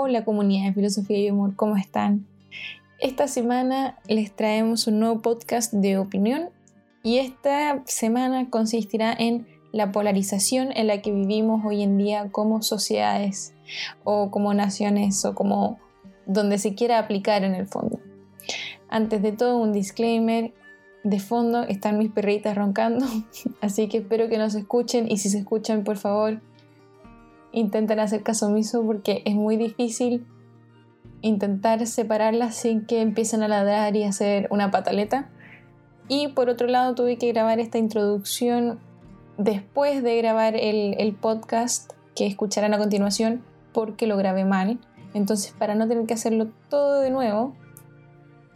Hola comunidad de filosofía y humor, ¿cómo están? Esta semana les traemos un nuevo podcast de opinión y esta semana consistirá en la polarización en la que vivimos hoy en día como sociedades o como naciones o como donde se quiera aplicar en el fondo. Antes de todo, un disclaimer. De fondo están mis perritas roncando, así que espero que nos escuchen y si se escuchan, por favor, intenten hacer caso omiso porque es muy difícil intentar separarlas sin que empiecen a ladrar y hacer una pataleta. Y por otro lado tuve que grabar esta introducción después de grabar el, el, podcast que escucharán a continuación porque lo grabé mal. Entonces para no tener que hacerlo todo de nuevo,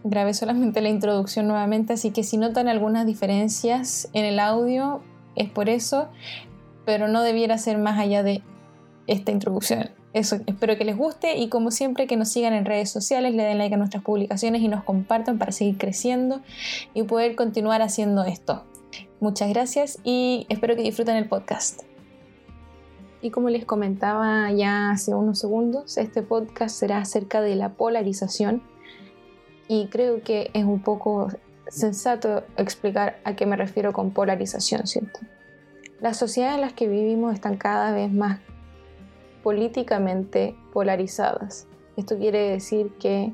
grabé solamente la introducción nuevamente. Así que si notan algunas diferencias en el audio es por eso, pero no debiera ser más allá de esta introducción. Eso, espero que les guste y como siempre que nos sigan en redes sociales, le den like a nuestras publicaciones y nos compartan para seguir creciendo y poder continuar haciendo esto. Muchas gracias y espero que disfruten el podcast. Y como les comentaba ya hace unos segundos, este podcast será acerca de la polarización y creo que es un poco sensato explicar a qué me refiero con polarización, ¿cierto? Las sociedades en las que vivimos están cada vez más políticamente polarizadas. Esto quiere decir que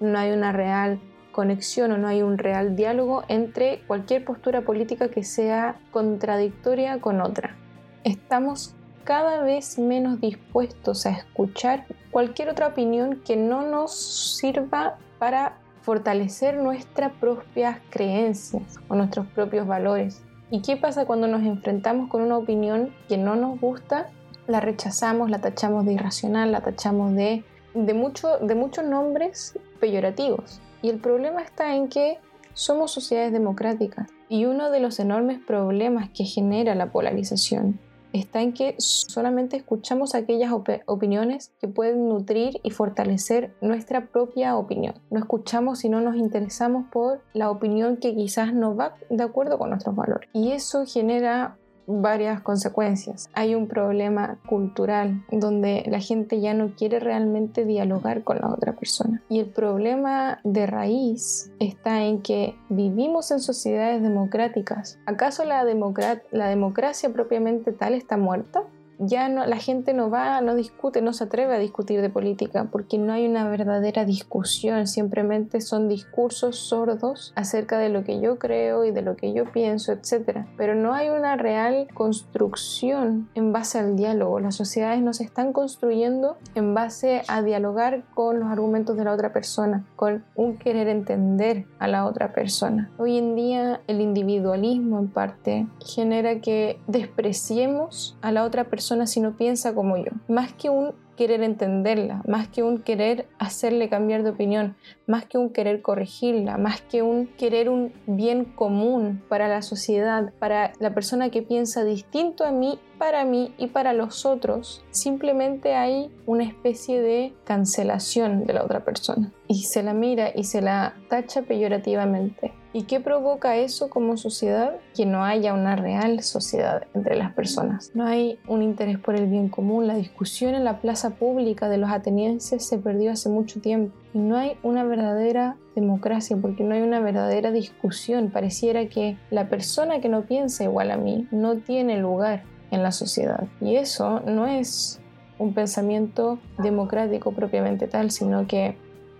no hay una real conexión o no hay un real diálogo entre cualquier postura política que sea contradictoria con otra. Estamos cada vez menos dispuestos a escuchar cualquier otra opinión que no nos sirva para fortalecer nuestras propias creencias o nuestros propios valores. ¿Y qué pasa cuando nos enfrentamos con una opinión que no nos gusta la rechazamos, la tachamos de irracional, la tachamos de, de, mucho, de muchos nombres peyorativos. Y el problema está en que somos sociedades democráticas y uno de los enormes problemas que genera la polarización está en que solamente escuchamos aquellas opiniones que pueden nutrir y fortalecer nuestra propia opinión. No escuchamos y no nos interesamos por la opinión que quizás no va de acuerdo con nuestros valores. Y eso genera varias consecuencias. Hay un problema cultural donde la gente ya no quiere realmente dialogar con la otra persona. Y el problema de raíz está en que vivimos en sociedades democráticas. ¿Acaso la, democracia propiamente tal está muerta? Ya no, la gente no va, no discute, no se atreve a discutir de política porque no hay una verdadera discusión, simplemente son discursos sordos acerca de lo que yo creo y de lo que yo pienso, etc. Pero no hay una real construcción en base al diálogo. Las sociedades no se están construyendo en base a dialogar con los argumentos de la otra persona, con un querer entender a la otra persona. Hoy en día el individualismo en parte genera que despreciemos a la otra persona si no piensa como yo. Más que un querer entenderla, más que un querer hacerle cambiar de opinión, más que un querer corregirla, más que un querer un bien común para la sociedad, para la persona que piensa distinto a mí, para mí y para los otros, simplemente hay una especie de cancelación de la otra persona y se la mira y se la tacha peyorativamente. ¿Y qué provoca eso como sociedad? Que no haya una real sociedad entre las personas. No hay un interés por el bien común. La discusión en la plaza pública de los atenienses se perdió hace mucho tiempo. Y no hay una verdadera democracia porque no hay una verdadera discusión. Pareciera que la persona que no piensa igual a mí no tiene lugar en la sociedad. Y eso no es un pensamiento democrático propiamente tal, sino que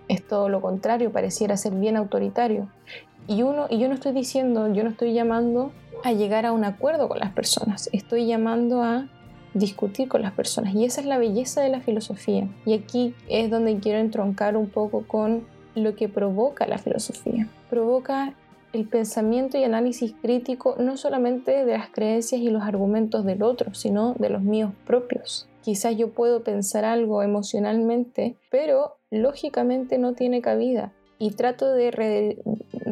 es todo lo contrario, pareciera ser bien autoritario. Y, uno, y yo no estoy diciendo, yo no estoy llamando a llegar a un acuerdo con las personas, estoy llamando a discutir con las personas. Y esa es la belleza de la filosofía. Y aquí es donde quiero entroncar un poco con lo que provoca la filosofía. Provoca el pensamiento y análisis crítico no solamente de las creencias y los argumentos del otro, sino de los míos propios. Quizás yo puedo pensar algo emocionalmente, pero lógicamente no tiene cabida y trato de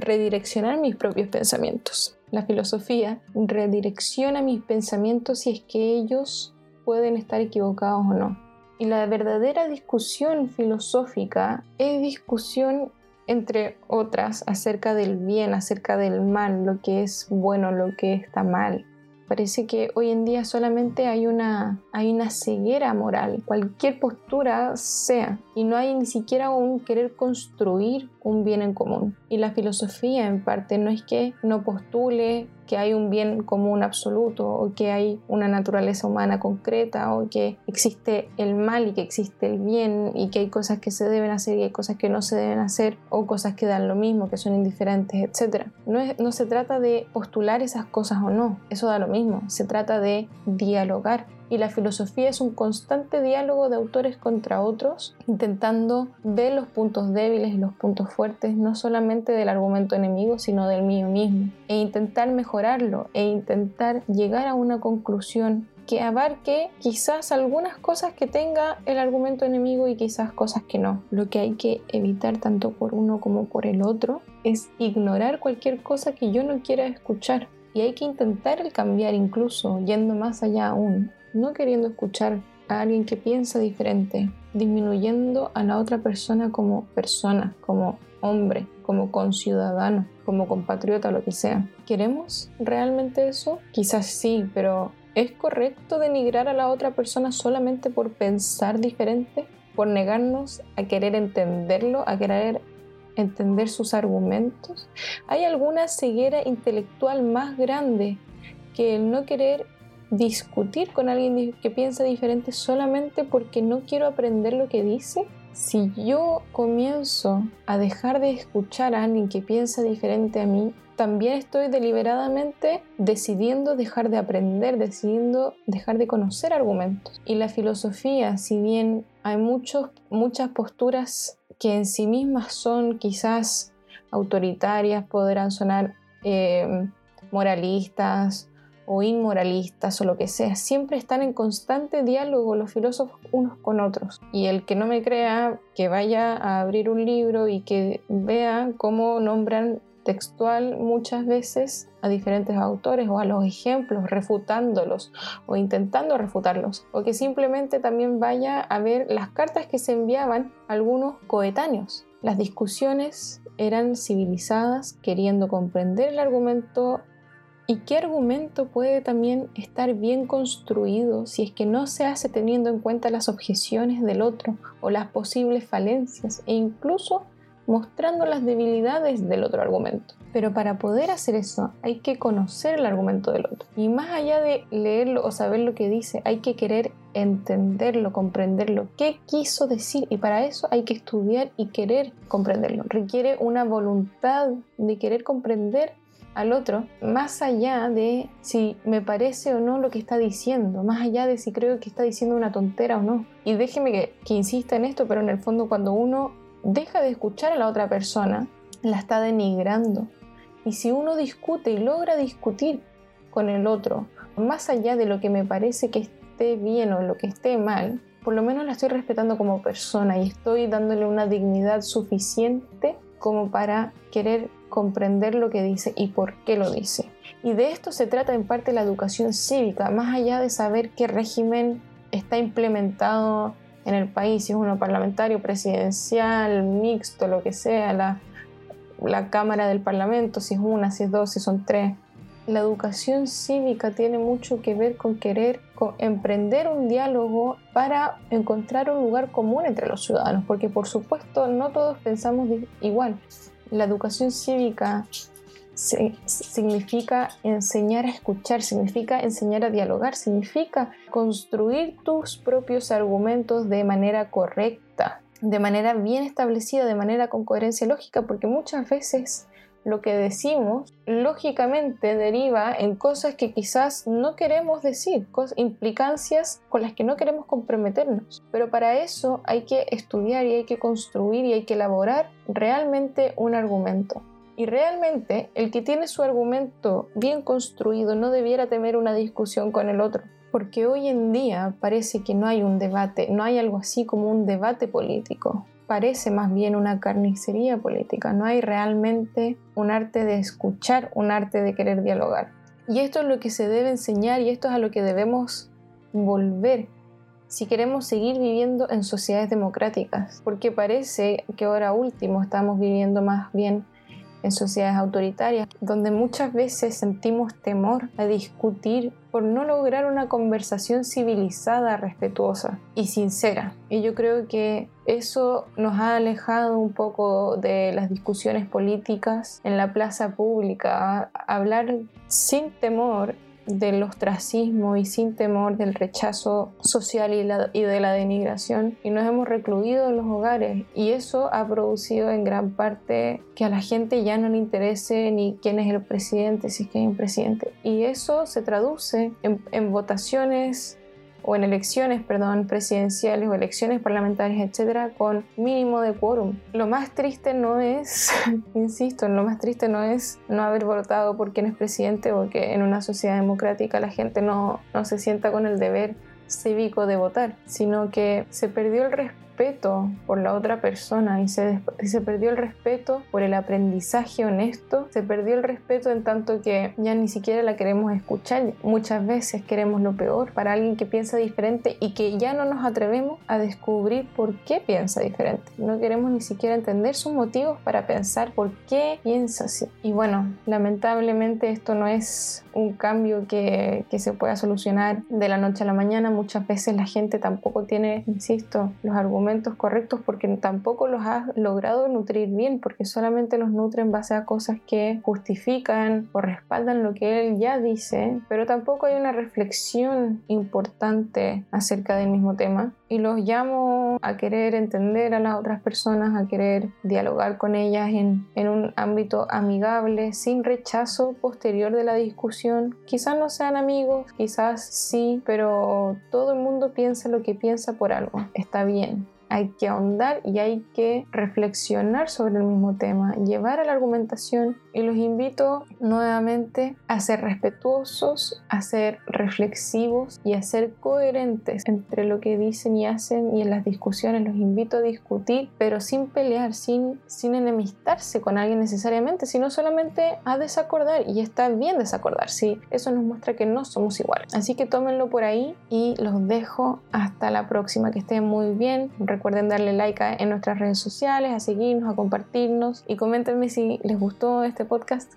redireccionar mis propios pensamientos. La filosofía redirecciona mis pensamientos si es que ellos pueden estar equivocados o no. Y la verdadera discusión filosófica es discusión entre otras acerca del bien, acerca del mal, lo que es bueno, lo que está mal. Parece que hoy en día solamente hay una, hay una ceguera moral, cualquier postura sea, y no hay ni siquiera un querer construir un bien en común. Y la filosofía en parte no es que no postule que hay un bien común absoluto o que hay una naturaleza humana concreta o que existe el mal y que existe el bien y que hay cosas que se deben hacer y hay cosas que no se deben hacer o cosas que dan lo mismo, que son indiferentes, etc. No, no se trata de postular esas cosas o no, eso da lo mismo, se trata de dialogar y la filosofía es un constante diálogo de autores contra otros, intentando ver los puntos débiles y los puntos fuertes, no solamente del argumento enemigo, sino del mío mismo, e intentar mejorarlo, e intentar llegar a una conclusión que abarque quizás algunas cosas que tenga el argumento enemigo y quizás cosas que no. Lo que hay que evitar tanto por uno como por el otro es ignorar cualquier cosa que yo no quiera escuchar. Y hay que intentar el cambiar incluso, yendo más allá aún no queriendo escuchar a alguien que piensa diferente, disminuyendo a la otra persona como persona, como hombre, como conciudadano, como compatriota, lo que sea. ¿Queremos realmente eso? Quizás sí, pero ¿es correcto denigrar a la otra persona solamente por pensar diferente? ¿Por negarnos a querer entenderlo, a querer entender sus argumentos? ¿Hay alguna ceguera intelectual más grande que el no querer discutir con alguien que piensa diferente solamente porque no quiero aprender lo que dice? Si yo comienzo a dejar de escuchar a alguien que piensa diferente a mí, también estoy deliberadamente decidiendo dejar de aprender, decidiendo dejar de conocer argumentos. Y la filosofía, si bien hay muchos, muchas posturas que en sí mismas son quizás autoritarias, podrán sonar eh, moralistas o inmoralistas o lo que sea, siempre están en constante diálogo los filósofos unos con otros. Y el que no me crea, que vaya a abrir un libro y que vea cómo nombran textual muchas veces a diferentes autores o a los ejemplos, refutándolos o intentando refutarlos, o que simplemente también vaya a ver las cartas que se enviaban algunos coetáneos. Las discusiones eran civilizadas, queriendo comprender el argumento ¿Y qué argumento puede también estar bien construido si es que no se hace teniendo en cuenta las objeciones del otro o las posibles falencias e incluso mostrando las debilidades del otro argumento? Pero para poder hacer eso hay que conocer el argumento del otro. Y más allá de leerlo o saber lo que dice, hay que querer entenderlo, comprenderlo, qué quiso decir. Y para eso hay que estudiar y querer comprenderlo. Requiere una voluntad de querer comprender al otro, más allá de si me parece o no lo que está diciendo, más allá de si creo que está diciendo una tontera o no. Y déjeme que, insista en esto, pero en el fondo cuando uno deja de escuchar a la otra persona, la está denigrando. Y si uno discute y logra discutir con el otro, más allá de lo que me parece que esté bien o lo que esté mal, por lo menos la estoy respetando como persona y estoy dándole una dignidad suficiente como para querer comprender lo que dice y por qué lo dice. Y de esto se trata en parte la educación cívica, más allá de saber qué régimen está implementado en el país, si es uno parlamentario, presidencial, mixto, lo que sea, la, la Cámara del Parlamento, si es una, si es dos, si son tres. La educación cívica tiene mucho que ver con querer emprender un diálogo para encontrar un lugar común entre los ciudadanos, porque por supuesto no todos pensamos igual la educación cívica significa enseñar a escuchar, significa enseñar a dialogar, significa construir tus propios argumentos de manera correcta, de manera bien establecida, de manera con coherencia lógica, porque muchas veces lo que decimos lógicamente deriva en cosas que quizás no queremos decir, implicancias con las que no queremos comprometernos. Pero para eso hay que estudiar y hay que construir y hay que elaborar realmente un argumento. Y realmente el que tiene su argumento bien construido no debiera temer una discusión con el otro. Porque hoy en día parece que no hay un debate, no hay algo así como un debate político parece más bien una carnicería política, no hay realmente un arte de escuchar, un arte de querer dialogar. Y esto es lo que se debe enseñar y esto es a lo que debemos volver si queremos seguir viviendo en sociedades democráticas, porque parece que ahora último estamos viviendo más bien en sociedades autoritarias, donde muchas veces sentimos temor a discutir por no lograr una conversación civilizada, respetuosa y sincera. Y yo creo que eso nos ha alejado un poco de las discusiones políticas en la plaza pública. Hablar sin temor del ostracismo y sin temor del rechazo social y, de la denigración y nos hemos recluido en los hogares y eso ha producido en gran parte que a la gente ya no le interese ni quién es el presidente, si es que hay un presidente. Y eso se traduce en votaciones o en elecciones, perdón, presidenciales o elecciones parlamentarias, etcétera, con mínimo de quórum. Lo más triste no es, insisto, lo más triste no es no haber votado por quién es presidente o que en una sociedad democrática la gente no, no se sienta con el deber cívico de votar, sino que se perdió el respeto respeto por la otra persona y se, se perdió el respeto por el aprendizaje honesto, se perdió el respeto en tanto que ya ni siquiera la queremos escuchar. Muchas veces queremos lo peor para alguien que piensa diferente y que ya no nos atrevemos a descubrir por qué piensa diferente. No queremos ni siquiera entender sus motivos para pensar por qué piensa así. Y bueno, lamentablemente esto no es un cambio que, que se pueda solucionar de la noche a la mañana. Muchas veces la gente tampoco tiene, insisto, los argumentos correctos porque tampoco los has logrado nutrir bien, porque solamente los nutre en base a cosas que justifican o respaldan lo que él ya dice, pero tampoco hay una reflexión importante acerca del mismo tema. Y los llamo a querer entender a las otras personas, a querer dialogar con ellas en, en un ámbito amigable, sin rechazo posterior de la discusión. Quizás no sean amigos, quizás sí, pero todo el piensa lo que piensa por algo. Está bien hay que ahondar y hay que reflexionar sobre el mismo tema, llevar a la argumentación y los invito nuevamente a ser respetuosos, a ser reflexivos y a ser coherentes entre lo que dicen y hacen y en las discusiones los invito a discutir, pero sin pelear, sin, sin enemistarse con alguien necesariamente, sino solamente a desacordar y está bien desacordar, sí, eso nos muestra que no somos iguales. Así que tómenlo por ahí y los dejo hasta la próxima, que estén muy bien. Recuerden darle like en nuestras redes sociales, a seguirnos, a compartirnos. Y coméntenme si les gustó este podcast